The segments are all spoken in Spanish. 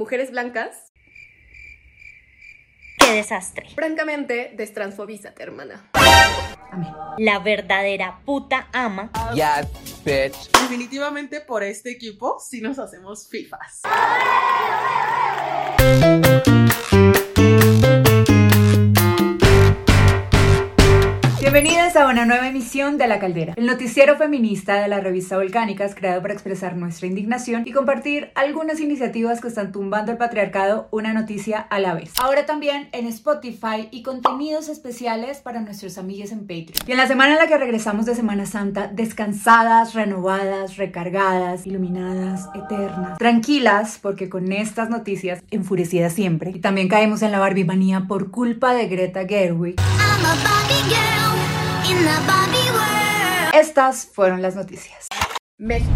Mujeres blancas. ¡Qué desastre! Francamente, destransfobízate, hermana. La verdadera puta ama. Yes, bitch. Definitivamente por este equipo sí nos hacemos FIFAs. Bienvenidas a una nueva emisión de La Caldera, el noticiero feminista de la revista Volcánicas, creado para expresar nuestra indignación y compartir algunas iniciativas que están tumbando el patriarcado una noticia a la vez. Ahora también en Spotify y contenidos especiales para nuestros amigos en Patreon. Y en la semana en la que regresamos de Semana Santa, descansadas, renovadas, recargadas, iluminadas, eternas, tranquilas, porque con estas noticias, enfurecidas siempre, y también caemos en la barbimanía por culpa de Greta Gerwig. Estas fueron las noticias. México.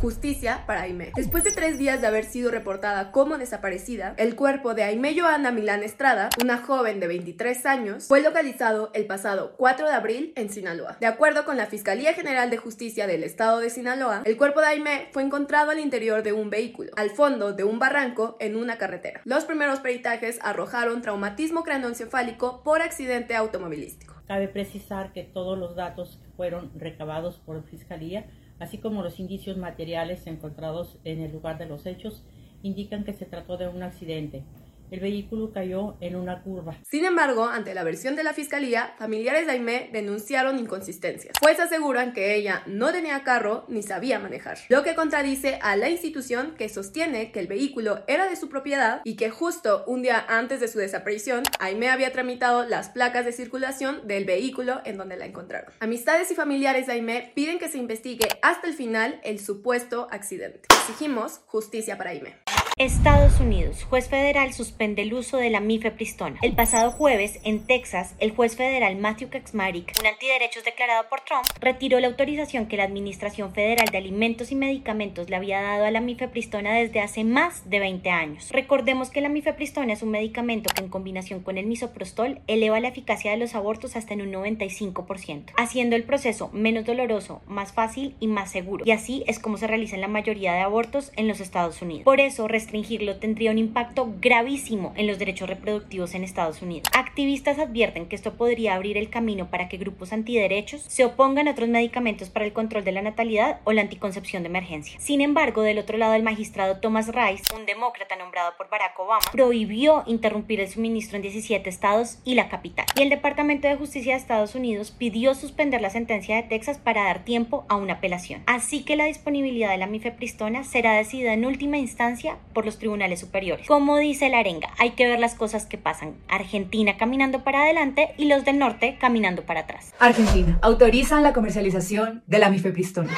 Justicia para Aime. Después de tres días de haber sido reportada como desaparecida, el cuerpo de Aime Joana Milán Estrada, una joven de 23 años, fue localizado el pasado 4 de abril en Sinaloa. De acuerdo con la Fiscalía General de Justicia del Estado de Sinaloa, el cuerpo de Aime fue encontrado al interior de un vehículo, al fondo de un barranco en una carretera. Los primeros peritajes arrojaron traumatismo craneoencefálico por accidente automovilístico. Cabe precisar que todos los datos que fueron recabados por Fiscalía, así como los indicios materiales encontrados en el lugar de los hechos, indican que se trató de un accidente. El vehículo cayó en una curva. Sin embargo, ante la versión de la fiscalía, familiares de Aimé denunciaron inconsistencias, pues aseguran que ella no tenía carro ni sabía manejar, lo que contradice a la institución que sostiene que el vehículo era de su propiedad y que justo un día antes de su desaparición, Aimé había tramitado las placas de circulación del vehículo en donde la encontraron. Amistades y familiares de Aimé piden que se investigue hasta el final el supuesto accidente. Exigimos justicia para Aimé. Estados Unidos. Juez federal suspende el uso de la mifepristona. El pasado jueves, en Texas, el juez federal Matthew Kaczmarek, un antiderechos declarado por Trump, retiró la autorización que la Administración Federal de Alimentos y Medicamentos le había dado a la mifepristona desde hace más de 20 años. Recordemos que la mifepristona es un medicamento que en combinación con el misoprostol eleva la eficacia de los abortos hasta en un 95%, haciendo el proceso menos doloroso, más fácil y más seguro. Y así es como se realizan la mayoría de abortos en los Estados Unidos. Por eso, restringirlo tendría un impacto gravísimo en los derechos reproductivos en Estados Unidos. Activistas advierten que esto podría abrir el camino para que grupos antiderechos se opongan a otros medicamentos para el control de la natalidad o la anticoncepción de emergencia. Sin embargo, del otro lado, el magistrado Thomas Rice, un demócrata nombrado por Barack Obama, prohibió interrumpir el suministro en 17 estados y la capital. Y el Departamento de Justicia de Estados Unidos pidió suspender la sentencia de Texas para dar tiempo a una apelación. Así que la disponibilidad de la mifepristona será decidida en última instancia por los tribunales superiores. Como dice la arenga, hay que ver las cosas que pasan. Argentina caminando para adelante y los del norte caminando para atrás. Argentina. Autorizan la comercialización de la mifepristona.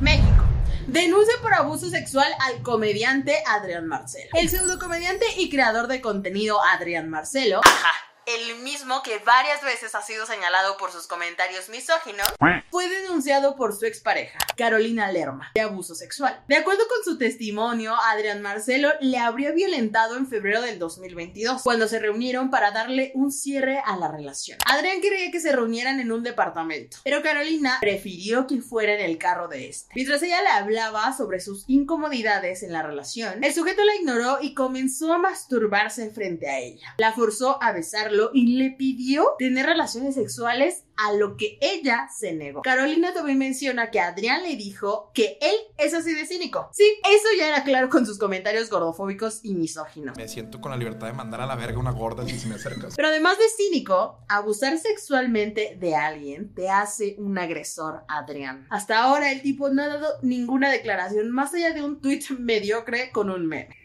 México. Denuncia por abuso sexual al comediante Adrián Marcelo. El pseudocomediante y creador de contenido Adrián Marcelo. Ajá. El mismo que varias veces ha sido señalado por sus comentarios misóginos, fue denunciado por su expareja, Carolina Lerma, de abuso sexual. De acuerdo con su testimonio, Adrián Marcelo le habría violentado en febrero del 2022, cuando se reunieron para darle un cierre a la relación. Adrián quería que se reunieran en un departamento, pero Carolina prefirió que fuera en el carro de este. Mientras ella le hablaba sobre sus incomodidades en la relación, el sujeto la ignoró y comenzó a masturbarse frente a ella. La forzó a besarlo y le pidió tener relaciones sexuales a lo que ella se negó. Carolina también menciona que Adrián le dijo que él es así de cínico. Sí, eso ya era claro con sus comentarios gordofóbicos y misóginos. Me siento con la libertad de mandar a la verga una gorda si me acercas. Pero además de cínico, abusar sexualmente de alguien te hace un agresor, Adrián. Hasta ahora el tipo no ha dado ninguna declaración más allá de un tweet mediocre con un meme.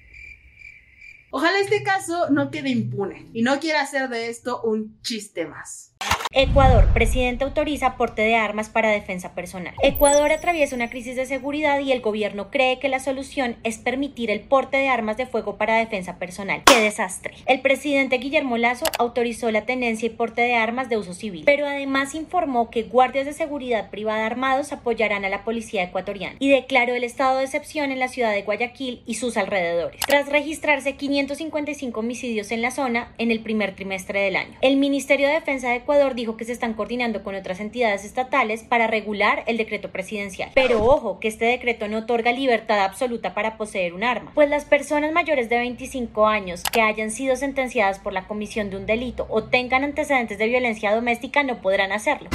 Ojalá este caso no quede impune y no quiera hacer de esto un chiste más. Ecuador, presidente autoriza porte de armas para defensa personal. Ecuador atraviesa una crisis de seguridad y el gobierno cree que la solución es permitir el porte de armas de fuego para defensa personal. ¡Qué desastre! El presidente Guillermo Lazo autorizó la tenencia y porte de armas de uso civil, pero además informó que guardias de seguridad privada armados apoyarán a la policía ecuatoriana y declaró el estado de excepción en la ciudad de Guayaquil y sus alrededores, tras registrarse 555 homicidios en la zona en el primer trimestre del año. El Ministerio de Defensa de Ecuador dijo dijo que se están coordinando con otras entidades estatales para regular el decreto presidencial. Pero ojo, que este decreto no otorga libertad absoluta para poseer un arma, pues las personas mayores de 25 años que hayan sido sentenciadas por la comisión de un delito o tengan antecedentes de violencia doméstica no podrán hacerlo.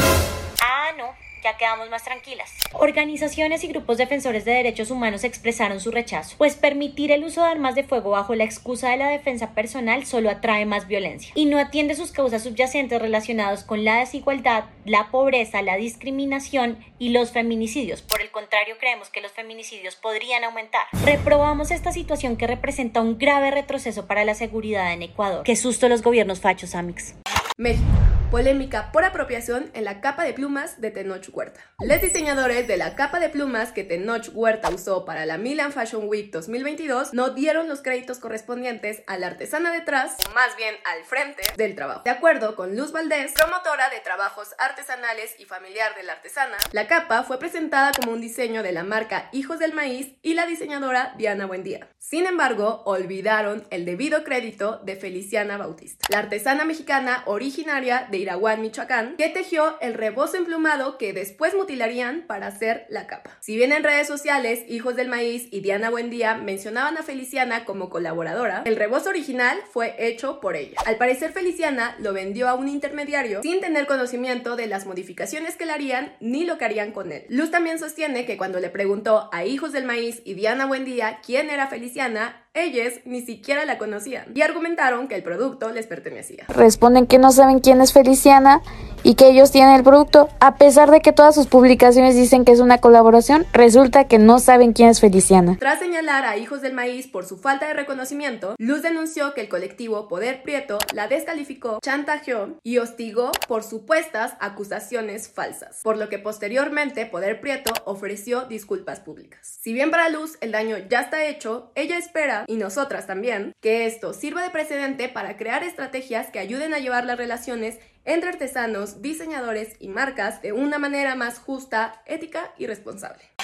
Ah, no, ya quedamos más tranquilas. Organizaciones y grupos defensores de derechos humanos expresaron su rechazo, pues permitir el uso de armas de fuego bajo la excusa de la defensa personal solo atrae más violencia y no atiende sus causas subyacentes relacionadas con la desigualdad, la pobreza, la discriminación y los feminicidios. Por el contrario, creemos que los feminicidios podrían aumentar. Reprobamos esta situación que representa un grave retroceso para la seguridad en Ecuador. Qué susto los gobiernos fachos, Amix. México. Polémica por apropiación en la capa de plumas de Tenoch Huerta. Los diseñadores de la capa de plumas que Tenoch Huerta usó para la Milan Fashion Week 2022 no dieron los créditos correspondientes a la artesana detrás, o más bien al frente, del trabajo. De acuerdo con Luz Valdés, promotora de trabajos artesanales y familiar de la artesana, la capa fue presentada como un diseño de la marca Hijos del Maíz y la diseñadora Diana Buendía. Sin embargo, olvidaron el debido crédito de Feliciana Bautista, la artesana mexicana originaria de Iraguán, Michoacán, que tejió el rebozo emplumado que después mutilarían para hacer la capa. Si bien en redes sociales, Hijos del Maíz y Diana Buendía mencionaban a Feliciana como colaboradora, el rebozo original fue hecho por ella. Al parecer, Feliciana lo vendió a un intermediario sin tener conocimiento de las modificaciones que le harían ni lo que harían con él. Luz también sostiene que cuando le preguntó a Hijos del Maíz y Diana Buendía quién era Feliciana, ellos ni siquiera la conocían y argumentaron que el producto les pertenecía. Responden que no saben quién es Feliciana y que ellos tienen el producto, a pesar de que todas sus publicaciones dicen que es una colaboración, resulta que no saben quién es Feliciana. Tras señalar a Hijos del Maíz por su falta de reconocimiento, Luz denunció que el colectivo Poder Prieto la descalificó, chantajeó y hostigó por supuestas acusaciones falsas, por lo que posteriormente Poder Prieto ofreció disculpas públicas. Si bien para Luz el daño ya está hecho, ella espera, y nosotras también, que esto sirva de precedente para crear estrategias que ayuden a llevar las relaciones entre artesanos, diseñadores y marcas de una manera más justa, ética y responsable.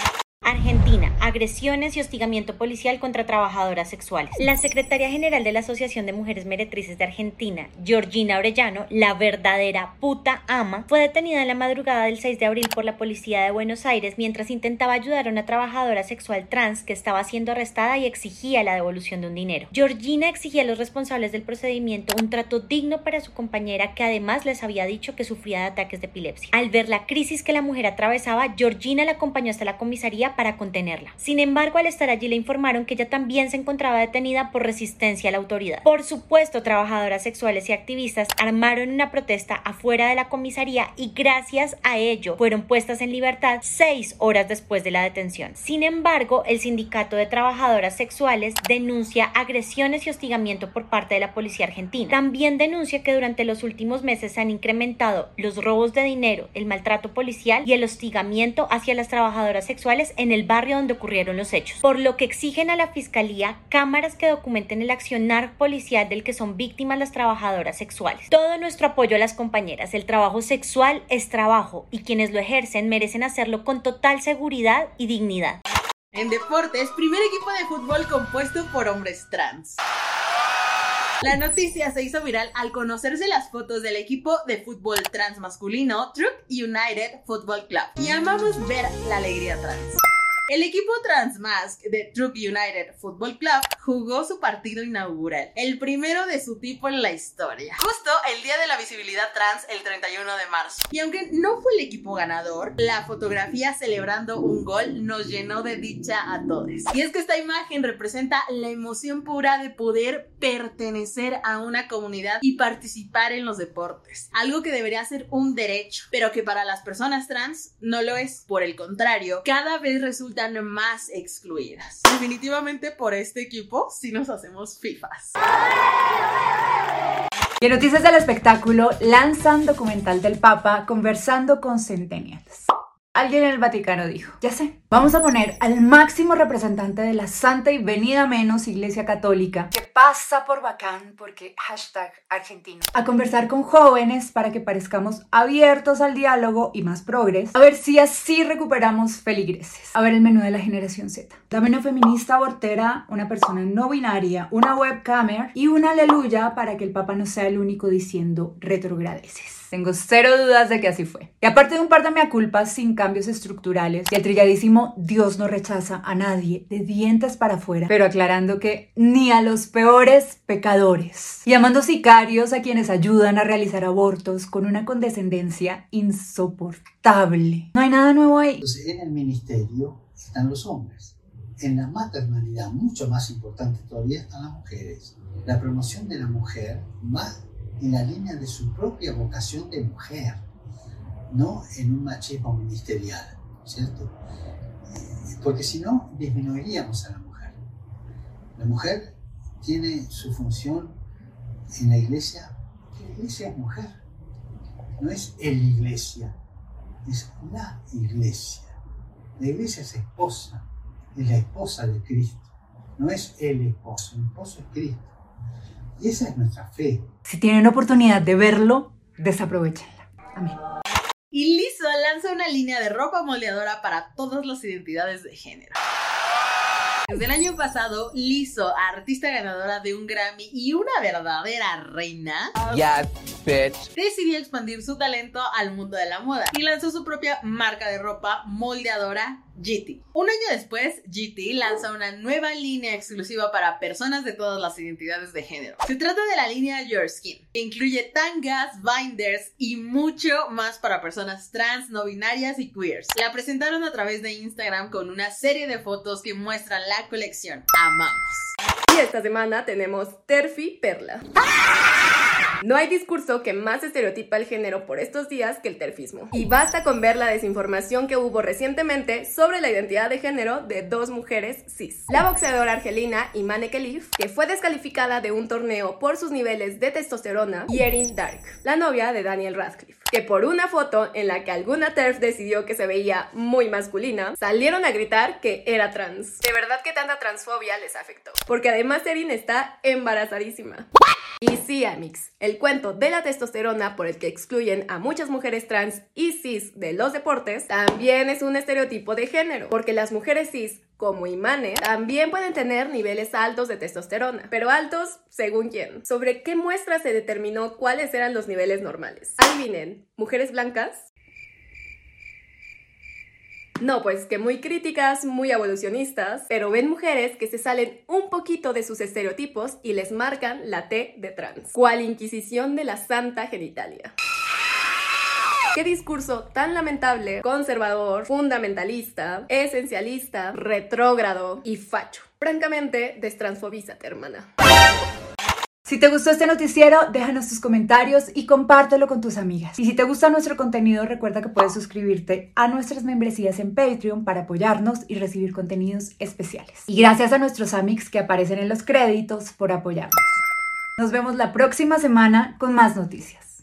Argentina, agresiones y hostigamiento policial contra trabajadoras sexuales. La secretaria general de la Asociación de Mujeres Meretrices de Argentina, Georgina Orellano, la verdadera puta ama, fue detenida en la madrugada del 6 de abril por la policía de Buenos Aires mientras intentaba ayudar a una trabajadora sexual trans que estaba siendo arrestada y exigía la devolución de un dinero. Georgina exigía a los responsables del procedimiento un trato digno para su compañera que además les había dicho que sufría de ataques de epilepsia. Al ver la crisis que la mujer atravesaba, Georgina la acompañó hasta la comisaría para contenerla. Sin embargo, al estar allí le informaron que ella también se encontraba detenida por resistencia a la autoridad. Por supuesto, trabajadoras sexuales y activistas armaron una protesta afuera de la comisaría y gracias a ello fueron puestas en libertad seis horas después de la detención. Sin embargo, el sindicato de trabajadoras sexuales denuncia agresiones y hostigamiento por parte de la policía argentina. También denuncia que durante los últimos meses se han incrementado los robos de dinero, el maltrato policial y el hostigamiento hacia las trabajadoras sexuales en el barrio donde ocurrieron los hechos, por lo que exigen a la Fiscalía cámaras que documenten el accionar policial del que son víctimas las trabajadoras sexuales. Todo nuestro apoyo a las compañeras, el trabajo sexual es trabajo y quienes lo ejercen merecen hacerlo con total seguridad y dignidad. En deportes, primer equipo de fútbol compuesto por hombres trans. La noticia se hizo viral al conocerse las fotos del equipo de fútbol trans masculino Truck United Football Club. Y amamos ver la alegría trans. El equipo Transmask de Truck United Football Club jugó su partido inaugural, el primero de su tipo en la historia, justo el día de la visibilidad trans el 31 de marzo. Y aunque no fue el equipo ganador, la fotografía celebrando un gol nos llenó de dicha a todos. Y es que esta imagen representa la emoción pura de poder pertenecer a una comunidad y participar en los deportes, algo que debería ser un derecho, pero que para las personas trans no lo es. Por el contrario, cada vez resulta más excluidas. Definitivamente por este equipo si nos hacemos FIFAs. Y en noticias del espectáculo, lanzan documental del Papa conversando con centennials. Alguien en el Vaticano dijo, ya sé, vamos a poner al máximo representante de la santa y venida menos Iglesia Católica, que pasa por bacán porque hashtag argentino, a conversar con jóvenes para que parezcamos abiertos al diálogo y más progres, a ver si así recuperamos feligreses. A ver el menú de la generación Z. Dame una feminista abortera, una persona no binaria, una webcamer y una aleluya para que el Papa no sea el único diciendo retrogradeces. Tengo cero dudas de que así fue. Y aparte de un par de mea culpas sin cambios estructurales y el trilladísimo Dios no rechaza a nadie de dientes para afuera, pero aclarando que ni a los peores pecadores. Llamando sicarios a quienes ayudan a realizar abortos con una condescendencia insoportable. No hay nada nuevo ahí. Entonces, en el ministerio están los hombres. En la maternalidad, mucho más importante todavía, están las mujeres. La promoción de la mujer va en la línea de su propia vocación de mujer, no en un machismo ministerial, ¿cierto? Eh, Porque si no, disminuiríamos a la mujer. La mujer tiene su función en la iglesia, que la iglesia es mujer, no es el iglesia, es la iglesia. La iglesia es esposa, es la esposa de Cristo, no es el esposo, el esposo es Cristo. Y esa es nuestra fe. Si tienen oportunidad de verlo, desaprovechenla. Amén. Y Lizzo lanza una línea de ropa moldeadora para todas las identidades de género. Desde el año pasado, Lizzo, artista ganadora de un Grammy y una verdadera reina, Yes, bitch. decidió expandir su talento al mundo de la moda y lanzó su propia marca de ropa moldeadora GT. Un año después, GT lanza una nueva línea exclusiva para personas de todas las identidades de género. Se trata de la línea Your Skin, que incluye tangas, binders y mucho más para personas trans, no binarias y queers. La presentaron a través de Instagram con una serie de fotos que muestran la colección. Amamos. Y esta semana tenemos Terfi Perla. No hay discurso que más estereotipa el género por estos días que el terfismo. Y basta con ver la desinformación que hubo recientemente sobre la identidad de género de dos mujeres cis. La boxeadora argelina Imane Khelif, que fue descalificada de un torneo por sus niveles de testosterona, y Erin Dark, la novia de Daniel Radcliffe, que por una foto en la que alguna TERF decidió que se veía muy masculina, salieron a gritar que era trans. De verdad que tanta transfobia les afectó. Porque además Erin está embarazadísima. Y sí, Amix, el cuento de la testosterona por el que excluyen a muchas mujeres trans y cis de los deportes también es un estereotipo de género, porque las mujeres cis como Imane, también pueden tener niveles altos de testosterona, pero altos según quién. ¿Sobre qué muestra se determinó cuáles eran los niveles normales? Adivinen, ¿mujeres blancas? No, pues que muy críticas, muy evolucionistas, pero ven mujeres que se salen un poquito de sus estereotipos y les marcan la T de trans. ¿Cuál inquisición de la santa genitalia? Qué discurso tan lamentable, conservador, fundamentalista, esencialista, retrógrado y facho. Francamente, destransfobízate, hermana. Si te gustó este noticiero, déjanos tus comentarios y compártelo con tus amigas. Y si te gusta nuestro contenido, recuerda que puedes suscribirte a nuestras membresías en Patreon para apoyarnos y recibir contenidos especiales. Y gracias a nuestros amics que aparecen en los créditos por apoyarnos. Nos vemos la próxima semana con más noticias.